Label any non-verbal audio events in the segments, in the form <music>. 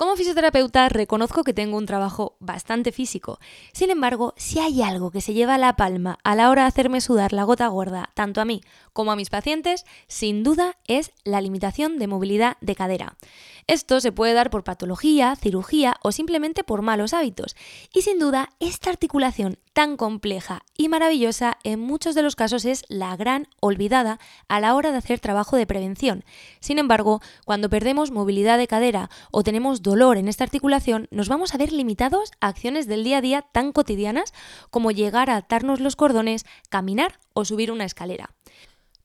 Como fisioterapeuta reconozco que tengo un trabajo bastante físico. Sin embargo, si hay algo que se lleva la palma a la hora de hacerme sudar la gota gorda, tanto a mí como a mis pacientes, sin duda es la limitación de movilidad de cadera. Esto se puede dar por patología, cirugía o simplemente por malos hábitos. Y sin duda, esta articulación tan compleja y maravillosa en muchos de los casos es la gran olvidada a la hora de hacer trabajo de prevención. Sin embargo, cuando perdemos movilidad de cadera o tenemos dolor en esta articulación, nos vamos a ver limitados a acciones del día a día tan cotidianas como llegar a atarnos los cordones, caminar o subir una escalera.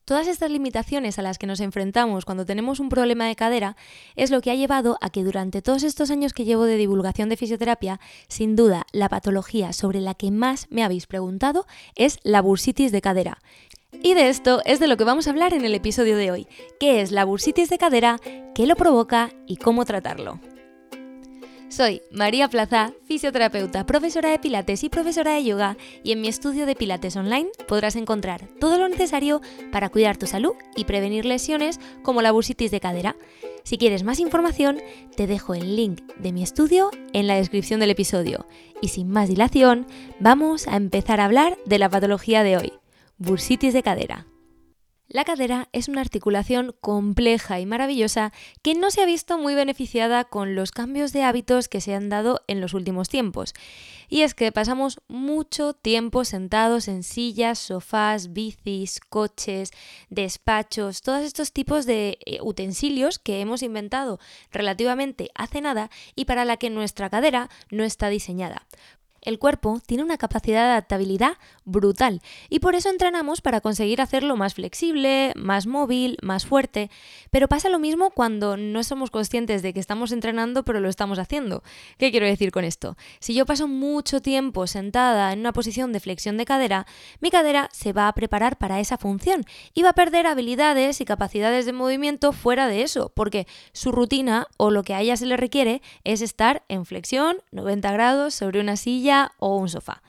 Todas estas limitaciones a las que nos enfrentamos cuando tenemos un problema de cadera es lo que ha llevado a que durante todos estos años que llevo de divulgación de fisioterapia, sin duda la patología sobre la que más me habéis preguntado es la bursitis de cadera. Y de esto es de lo que vamos a hablar en el episodio de hoy. ¿Qué es la bursitis de cadera? ¿Qué lo provoca? ¿Y cómo tratarlo? Soy María Plaza, fisioterapeuta, profesora de Pilates y profesora de yoga, y en mi estudio de Pilates online podrás encontrar todo lo necesario para cuidar tu salud y prevenir lesiones como la bursitis de cadera. Si quieres más información, te dejo el link de mi estudio en la descripción del episodio. Y sin más dilación, vamos a empezar a hablar de la patología de hoy, bursitis de cadera. La cadera es una articulación compleja y maravillosa que no se ha visto muy beneficiada con los cambios de hábitos que se han dado en los últimos tiempos. Y es que pasamos mucho tiempo sentados en sillas, sofás, bicis, coches, despachos, todos estos tipos de eh, utensilios que hemos inventado relativamente hace nada y para la que nuestra cadera no está diseñada el cuerpo tiene una capacidad de adaptabilidad brutal y por eso entrenamos para conseguir hacerlo más flexible, más móvil, más fuerte. Pero pasa lo mismo cuando no somos conscientes de que estamos entrenando pero lo estamos haciendo. ¿Qué quiero decir con esto? Si yo paso mucho tiempo sentada en una posición de flexión de cadera, mi cadera se va a preparar para esa función y va a perder habilidades y capacidades de movimiento fuera de eso, porque su rutina o lo que a ella se le requiere es estar en flexión 90 grados sobre una silla o un sofá.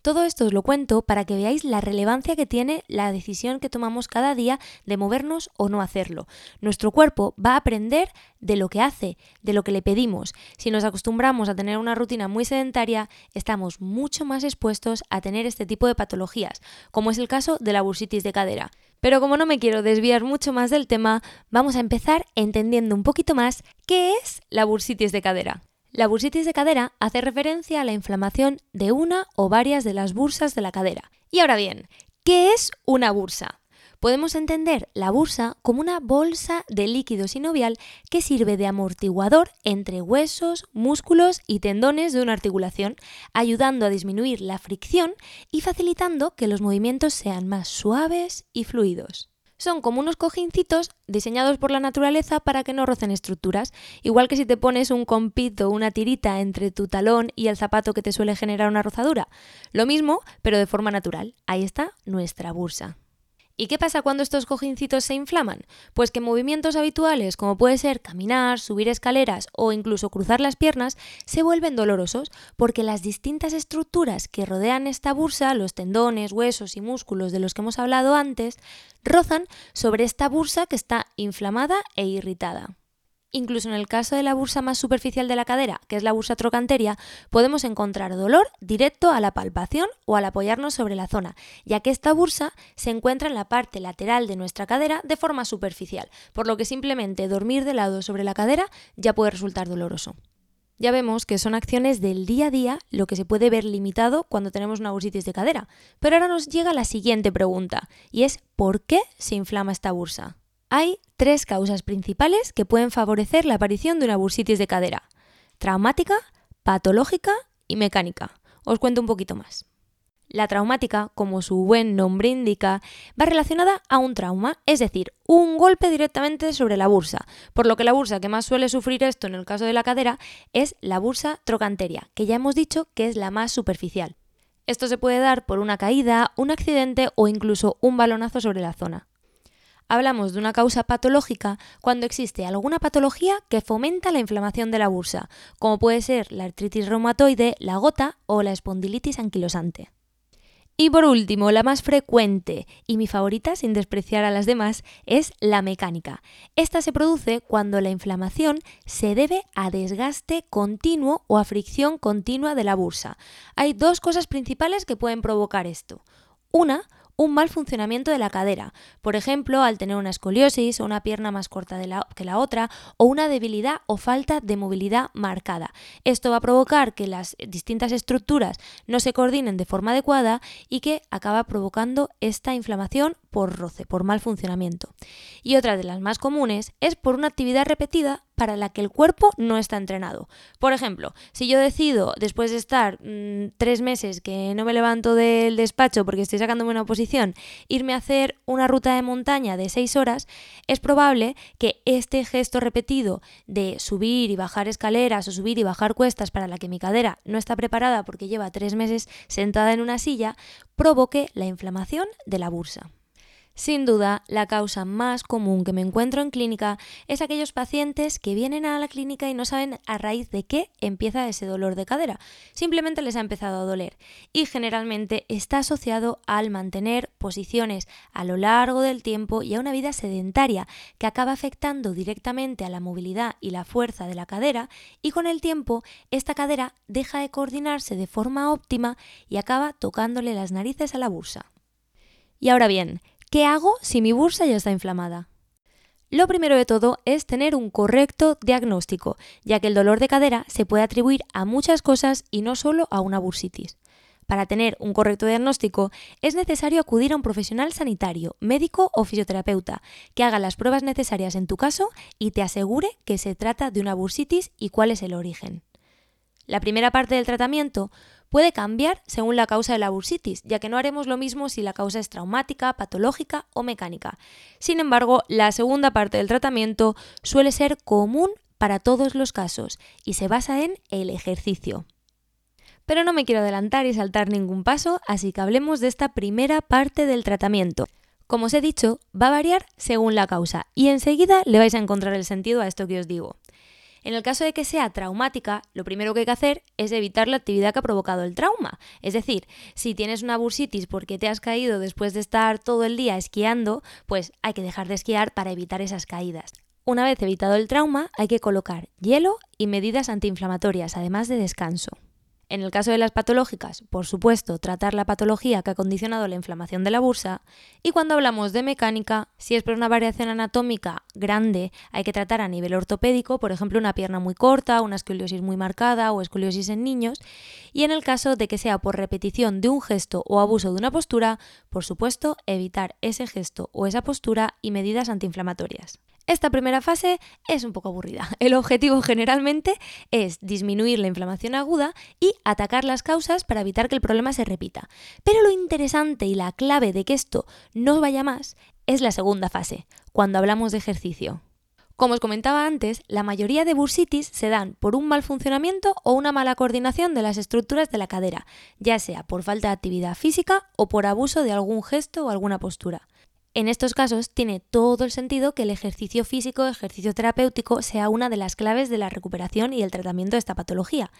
Todo esto os lo cuento para que veáis la relevancia que tiene la decisión que tomamos cada día de movernos o no hacerlo. Nuestro cuerpo va a aprender de lo que hace, de lo que le pedimos. Si nos acostumbramos a tener una rutina muy sedentaria, estamos mucho más expuestos a tener este tipo de patologías, como es el caso de la bursitis de cadera. Pero como no me quiero desviar mucho más del tema, vamos a empezar entendiendo un poquito más qué es la bursitis de cadera. La bursitis de cadera hace referencia a la inflamación de una o varias de las bursas de la cadera. Y ahora bien, ¿qué es una bursa? Podemos entender la bursa como una bolsa de líquido sinovial que sirve de amortiguador entre huesos, músculos y tendones de una articulación, ayudando a disminuir la fricción y facilitando que los movimientos sean más suaves y fluidos son como unos cojincitos diseñados por la naturaleza para que no rocen estructuras, igual que si te pones un compito, una tirita entre tu talón y el zapato que te suele generar una rozadura. Lo mismo, pero de forma natural. Ahí está nuestra bursa. ¿Y qué pasa cuando estos cojincitos se inflaman? Pues que movimientos habituales, como puede ser caminar, subir escaleras o incluso cruzar las piernas, se vuelven dolorosos porque las distintas estructuras que rodean esta bursa, los tendones, huesos y músculos de los que hemos hablado antes, rozan sobre esta bursa que está inflamada e irritada. Incluso en el caso de la bursa más superficial de la cadera, que es la bursa trocanteria, podemos encontrar dolor directo a la palpación o al apoyarnos sobre la zona, ya que esta bursa se encuentra en la parte lateral de nuestra cadera de forma superficial, por lo que simplemente dormir de lado sobre la cadera ya puede resultar doloroso. Ya vemos que son acciones del día a día lo que se puede ver limitado cuando tenemos una bursitis de cadera. Pero ahora nos llega la siguiente pregunta, y es ¿por qué se inflama esta bursa? Hay tres causas principales que pueden favorecer la aparición de una bursitis de cadera. Traumática, patológica y mecánica. Os cuento un poquito más. La traumática, como su buen nombre indica, va relacionada a un trauma, es decir, un golpe directamente sobre la bursa, por lo que la bursa que más suele sufrir esto en el caso de la cadera es la bursa trocanteria, que ya hemos dicho que es la más superficial. Esto se puede dar por una caída, un accidente o incluso un balonazo sobre la zona hablamos de una causa patológica cuando existe alguna patología que fomenta la inflamación de la bursa, como puede ser la artritis reumatoide, la gota o la espondilitis anquilosante. Y por último, la más frecuente y mi favorita, sin despreciar a las demás, es la mecánica. Esta se produce cuando la inflamación se debe a desgaste continuo o a fricción continua de la bursa. Hay dos cosas principales que pueden provocar esto. Una, un mal funcionamiento de la cadera, por ejemplo, al tener una escoliosis o una pierna más corta que la otra, o una debilidad o falta de movilidad marcada. Esto va a provocar que las distintas estructuras no se coordinen de forma adecuada y que acaba provocando esta inflamación por roce, por mal funcionamiento. Y otra de las más comunes es por una actividad repetida para la que el cuerpo no está entrenado. Por ejemplo, si yo decido, después de estar mm, tres meses que no me levanto del despacho porque estoy sacándome una oposición, irme a hacer una ruta de montaña de seis horas, es probable que este gesto repetido de subir y bajar escaleras o subir y bajar cuestas para la que mi cadera no está preparada porque lleva tres meses sentada en una silla, provoque la inflamación de la bursa. Sin duda, la causa más común que me encuentro en clínica es aquellos pacientes que vienen a la clínica y no saben a raíz de qué empieza ese dolor de cadera. Simplemente les ha empezado a doler y generalmente está asociado al mantener posiciones a lo largo del tiempo y a una vida sedentaria que acaba afectando directamente a la movilidad y la fuerza de la cadera y con el tiempo esta cadera deja de coordinarse de forma óptima y acaba tocándole las narices a la bursa. Y ahora bien, ¿Qué hago si mi bursa ya está inflamada? Lo primero de todo es tener un correcto diagnóstico, ya que el dolor de cadera se puede atribuir a muchas cosas y no solo a una bursitis. Para tener un correcto diagnóstico es necesario acudir a un profesional sanitario, médico o fisioterapeuta, que haga las pruebas necesarias en tu caso y te asegure que se trata de una bursitis y cuál es el origen. La primera parte del tratamiento puede cambiar según la causa de la bursitis, ya que no haremos lo mismo si la causa es traumática, patológica o mecánica. Sin embargo, la segunda parte del tratamiento suele ser común para todos los casos y se basa en el ejercicio. Pero no me quiero adelantar y saltar ningún paso, así que hablemos de esta primera parte del tratamiento. Como os he dicho, va a variar según la causa y enseguida le vais a encontrar el sentido a esto que os digo. En el caso de que sea traumática, lo primero que hay que hacer es evitar la actividad que ha provocado el trauma. Es decir, si tienes una bursitis porque te has caído después de estar todo el día esquiando, pues hay que dejar de esquiar para evitar esas caídas. Una vez evitado el trauma, hay que colocar hielo y medidas antiinflamatorias, además de descanso. En el caso de las patológicas, por supuesto, tratar la patología que ha condicionado la inflamación de la bursa. Y cuando hablamos de mecánica, si es por una variación anatómica grande, hay que tratar a nivel ortopédico, por ejemplo, una pierna muy corta, una escoliosis muy marcada o escoliosis en niños. Y en el caso de que sea por repetición de un gesto o abuso de una postura, por supuesto, evitar ese gesto o esa postura y medidas antiinflamatorias. Esta primera fase es un poco aburrida. <laughs> El objetivo generalmente es disminuir la inflamación aguda y atacar las causas para evitar que el problema se repita. Pero lo interesante y la clave de que esto no vaya más es la segunda fase, cuando hablamos de ejercicio. Como os comentaba antes, la mayoría de bursitis se dan por un mal funcionamiento o una mala coordinación de las estructuras de la cadera, ya sea por falta de actividad física o por abuso de algún gesto o alguna postura. En estos casos tiene todo el sentido que el ejercicio físico, ejercicio terapéutico, sea una de las claves de la recuperación y el tratamiento de esta patología.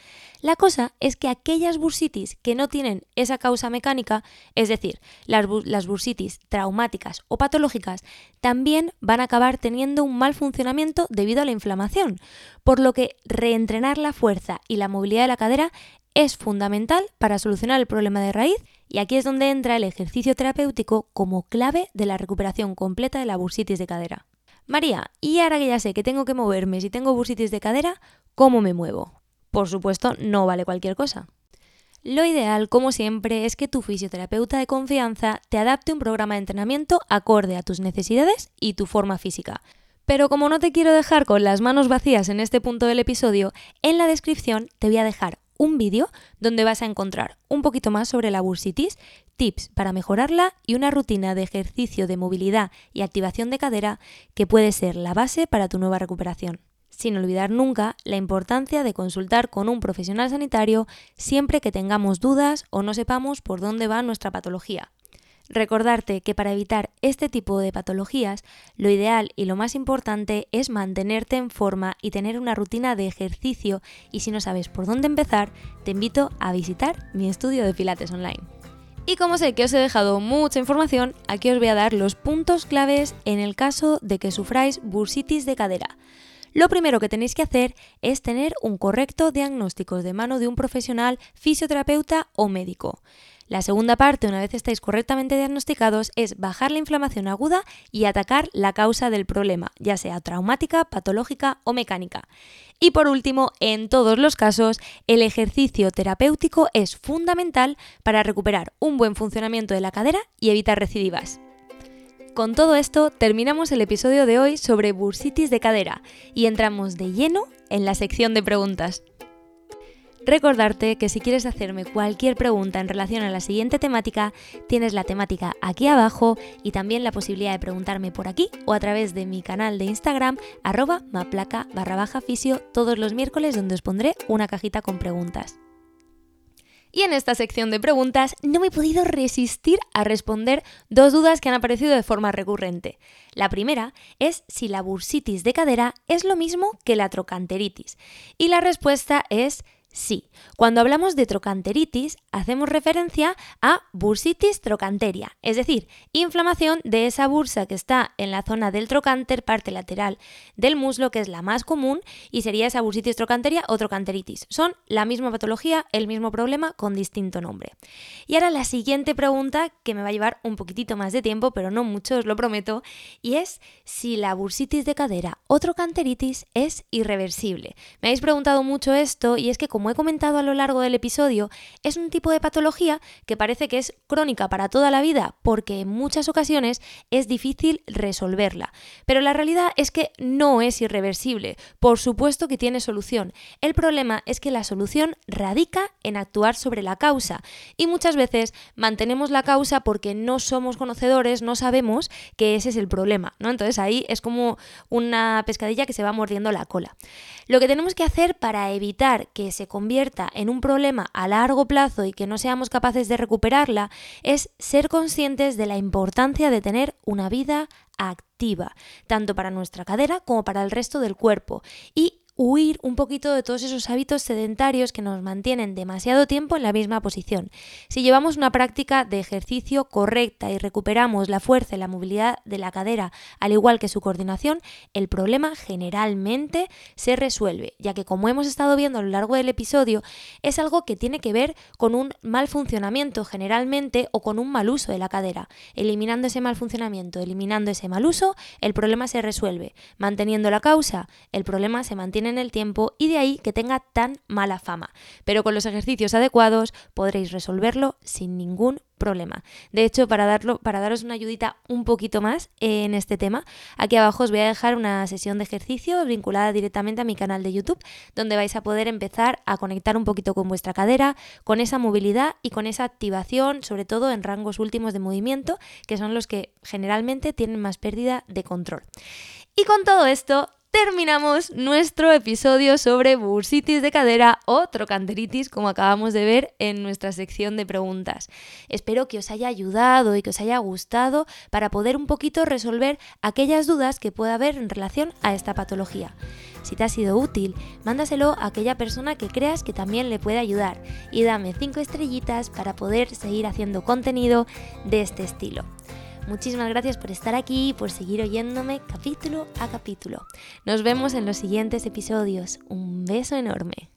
La cosa es que aquellas bursitis que no tienen esa causa mecánica, es decir, las, las bursitis traumáticas o patológicas, también van a acabar teniendo un mal funcionamiento debido a la inflamación, por lo que reentrenar la fuerza y la movilidad de la cadera es fundamental para solucionar el problema de raíz y aquí es donde entra el ejercicio terapéutico como clave de la recuperación completa de la bursitis de cadera. María, y ahora que ya sé que tengo que moverme si tengo bursitis de cadera, ¿cómo me muevo? Por supuesto, no vale cualquier cosa. Lo ideal, como siempre, es que tu fisioterapeuta de confianza te adapte un programa de entrenamiento acorde a tus necesidades y tu forma física. Pero como no te quiero dejar con las manos vacías en este punto del episodio, en la descripción te voy a dejar un vídeo donde vas a encontrar un poquito más sobre la bursitis, tips para mejorarla y una rutina de ejercicio de movilidad y activación de cadera que puede ser la base para tu nueva recuperación. Sin olvidar nunca la importancia de consultar con un profesional sanitario siempre que tengamos dudas o no sepamos por dónde va nuestra patología. Recordarte que para evitar este tipo de patologías, lo ideal y lo más importante es mantenerte en forma y tener una rutina de ejercicio y si no sabes por dónde empezar, te invito a visitar mi estudio de Pilates Online. Y como sé que os he dejado mucha información, aquí os voy a dar los puntos claves en el caso de que sufráis bursitis de cadera. Lo primero que tenéis que hacer es tener un correcto diagnóstico de mano de un profesional fisioterapeuta o médico. La segunda parte, una vez estáis correctamente diagnosticados, es bajar la inflamación aguda y atacar la causa del problema, ya sea traumática, patológica o mecánica. Y por último, en todos los casos, el ejercicio terapéutico es fundamental para recuperar un buen funcionamiento de la cadera y evitar recidivas. Con todo esto, terminamos el episodio de hoy sobre bursitis de cadera y entramos de lleno en la sección de preguntas. Recordarte que si quieres hacerme cualquier pregunta en relación a la siguiente temática, tienes la temática aquí abajo y también la posibilidad de preguntarme por aquí o a través de mi canal de Instagram arroba maplaca barra baja fisio todos los miércoles donde os pondré una cajita con preguntas. Y en esta sección de preguntas no me he podido resistir a responder dos dudas que han aparecido de forma recurrente. La primera es si la bursitis de cadera es lo mismo que la trocanteritis. Y la respuesta es Sí, cuando hablamos de trocanteritis hacemos referencia a bursitis trocanteria, es decir, inflamación de esa bursa que está en la zona del trocánter, parte lateral del muslo, que es la más común, y sería esa bursitis trocanteria o trocanteritis. Son la misma patología, el mismo problema, con distinto nombre. Y ahora la siguiente pregunta, que me va a llevar un poquitito más de tiempo, pero no mucho, os lo prometo, y es si la bursitis de cadera o trocanteritis es irreversible. Me habéis preguntado mucho esto y es que he comentado a lo largo del episodio, es un tipo de patología que parece que es crónica para toda la vida porque en muchas ocasiones es difícil resolverla. Pero la realidad es que no es irreversible. Por supuesto que tiene solución. El problema es que la solución radica en actuar sobre la causa. Y muchas veces mantenemos la causa porque no somos conocedores, no sabemos que ese es el problema. ¿no? Entonces ahí es como una pescadilla que se va mordiendo la cola. Lo que tenemos que hacer para evitar que se convierta en un problema a largo plazo y que no seamos capaces de recuperarla es ser conscientes de la importancia de tener una vida activa, tanto para nuestra cadera como para el resto del cuerpo, y huir un poquito de todos esos hábitos sedentarios que nos mantienen demasiado tiempo en la misma posición. Si llevamos una práctica de ejercicio correcta y recuperamos la fuerza y la movilidad de la cadera, al igual que su coordinación, el problema generalmente se resuelve, ya que como hemos estado viendo a lo largo del episodio, es algo que tiene que ver con un mal funcionamiento generalmente o con un mal uso de la cadera. Eliminando ese mal funcionamiento, eliminando ese mal uso, el problema se resuelve. Manteniendo la causa, el problema se mantiene en el tiempo y de ahí que tenga tan mala fama. Pero con los ejercicios adecuados podréis resolverlo sin ningún problema. De hecho, para, darlo, para daros una ayudita un poquito más en este tema, aquí abajo os voy a dejar una sesión de ejercicio vinculada directamente a mi canal de YouTube, donde vais a poder empezar a conectar un poquito con vuestra cadera, con esa movilidad y con esa activación, sobre todo en rangos últimos de movimiento, que son los que generalmente tienen más pérdida de control. Y con todo esto, terminamos nuestro episodio sobre bursitis de cadera o trocanteritis, como acabamos de ver en nuestra sección de preguntas. Espero que os haya ayudado y que os haya gustado para poder un poquito resolver aquellas dudas que pueda haber en relación a esta patología. Si te ha sido útil, mándaselo a aquella persona que creas que también le puede ayudar y dame 5 estrellitas para poder seguir haciendo contenido de este estilo. Muchísimas gracias por estar aquí y por seguir oyéndome capítulo a capítulo. Nos vemos en los siguientes episodios. Un beso enorme.